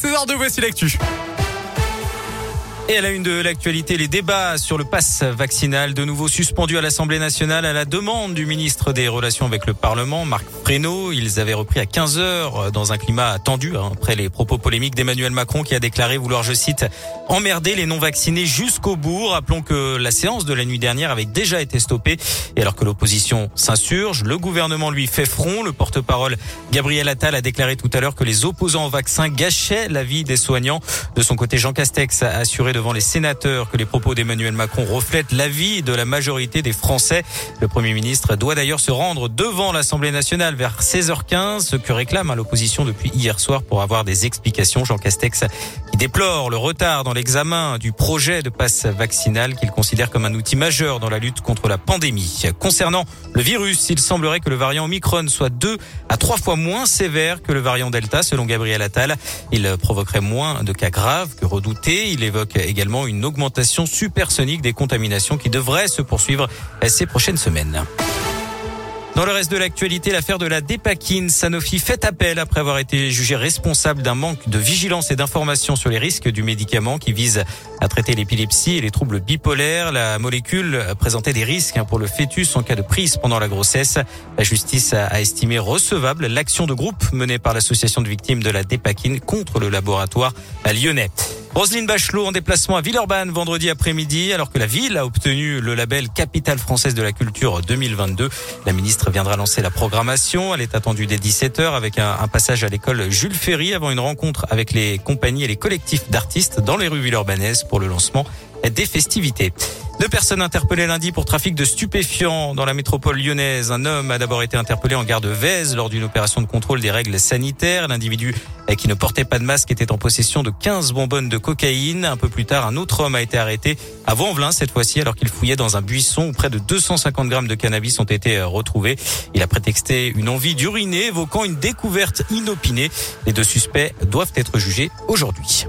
c'est l'heure de Voici l'actu. Et à la une de l'actualité, les débats sur le pass vaccinal de nouveau suspendus à l'Assemblée nationale à la demande du ministre des Relations avec le Parlement, Marc Prénaud. Ils avaient repris à 15 heures dans un climat tendu hein, après les propos polémiques d'Emmanuel Macron qui a déclaré vouloir, je cite, emmerder les non-vaccinés jusqu'au bout. Rappelons que la séance de la nuit dernière avait déjà été stoppée. Et alors que l'opposition s'insurge, le gouvernement lui fait front. Le porte-parole Gabriel Attal a déclaré tout à l'heure que les opposants au vaccin gâchaient la vie des soignants. De son côté, Jean Castex a assuré devant les sénateurs que les propos d'Emmanuel Macron reflètent l'avis de la majorité des Français. Le Premier ministre doit d'ailleurs se rendre devant l'Assemblée nationale vers 16h15, ce que réclame à l'opposition depuis hier soir pour avoir des explications. Jean Castex qui déplore le retard dans l'examen du projet de passe vaccinal qu'il considère comme un outil majeur dans la lutte contre la pandémie. Concernant le virus, il semblerait que le variant Omicron soit deux à trois fois moins sévère que le variant Delta, selon Gabriel Attal. Il provoquerait moins de cas graves que redoutés. Il évoque également une augmentation supersonique des contaminations qui devrait se poursuivre ces prochaines semaines. Dans le reste de l'actualité, l'affaire de la dépakine, Sanofi fait appel après avoir été jugé responsable d'un manque de vigilance et d'information sur les risques du médicament qui vise à traiter l'épilepsie et les troubles bipolaires. La molécule présentait des risques pour le fœtus en cas de prise pendant la grossesse. La justice a estimé recevable l'action de groupe menée par l'association de victimes de la dépakine contre le laboratoire lyonnais. Roselyne Bachelot en déplacement à Villeurbanne vendredi après-midi alors que la ville a obtenu le label Capitale française de la culture 2022. La ministre viendra lancer la programmation. Elle est attendue dès 17h avec un, un passage à l'école Jules Ferry avant une rencontre avec les compagnies et les collectifs d'artistes dans les rues villeurbanaises pour le lancement des festivités. Deux personnes interpellées lundi pour trafic de stupéfiants dans la métropole lyonnaise. Un homme a d'abord été interpellé en gare de lors d'une opération de contrôle des règles sanitaires. L'individu qui ne portait pas de masque était en possession de 15 bonbonnes de cocaïne. Un peu plus tard, un autre homme a été arrêté à Vanvelin cette fois-ci alors qu'il fouillait dans un buisson où près de 250 grammes de cannabis ont été euh, retrouvés. Il a prétexté une envie d'uriner évoquant une découverte inopinée. Les deux suspects doivent être jugés aujourd'hui.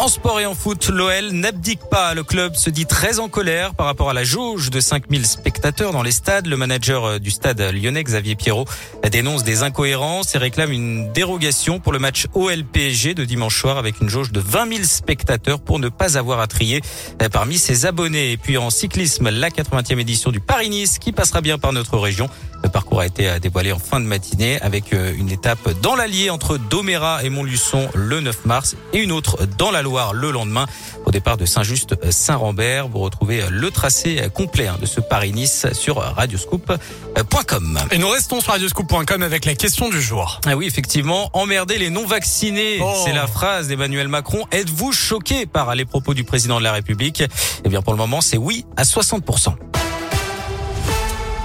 En sport et en foot, l'OL n'abdique pas. Le club se dit très en colère par rapport à la jauge de 5000 spectateurs dans les stades. Le manager euh, du stade lyonnais, Xavier Pierrot, dénonce des incohérences et réclame une dérogation pour le match OL-PSG de dimanche soir avec une jauge de 20 000 spectateurs pour ne pas avoir à trier euh, parmi ses abonnés. Et puis en cyclisme, la 80e édition du Paris-Nice qui passera bien par notre région. Le parcours a été euh, dévoilé en fin de matinée avec une étape dans l'Allier entre Doméra et Montluçon le 9 mars et une autre dans la le lendemain. Au départ de Saint-Just-Saint-Rambert, vous retrouvez le tracé complet hein, de ce Paris-Nice sur radioscoop.com. Et nous restons sur radioscoop.com avec la question du jour. Ah oui, effectivement, emmerder les non-vaccinés, Oh. c'est la phrase d'Emmanuel Macron. Êtes-vous choqué par les propos du président de la République? Eh bien, pour le moment, c'est oui à 60%.